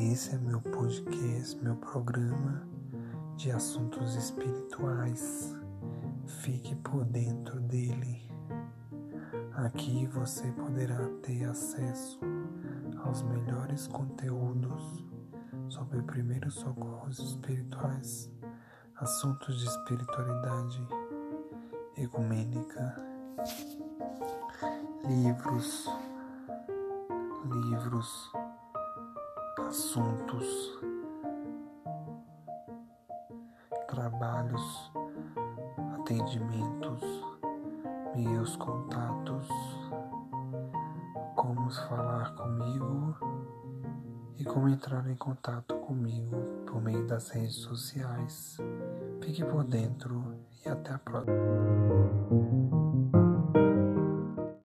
Esse é meu podcast, meu programa de assuntos espirituais. Fique por dentro dele. Aqui você poderá ter acesso aos melhores conteúdos sobre primeiros socorros espirituais, assuntos de espiritualidade ecumênica, livros, livros, assuntos, trabalhos, atendimentos, meus contatos, como falar comigo e como entrar em contato comigo por meio das redes sociais. Fique por dentro e até a próxima.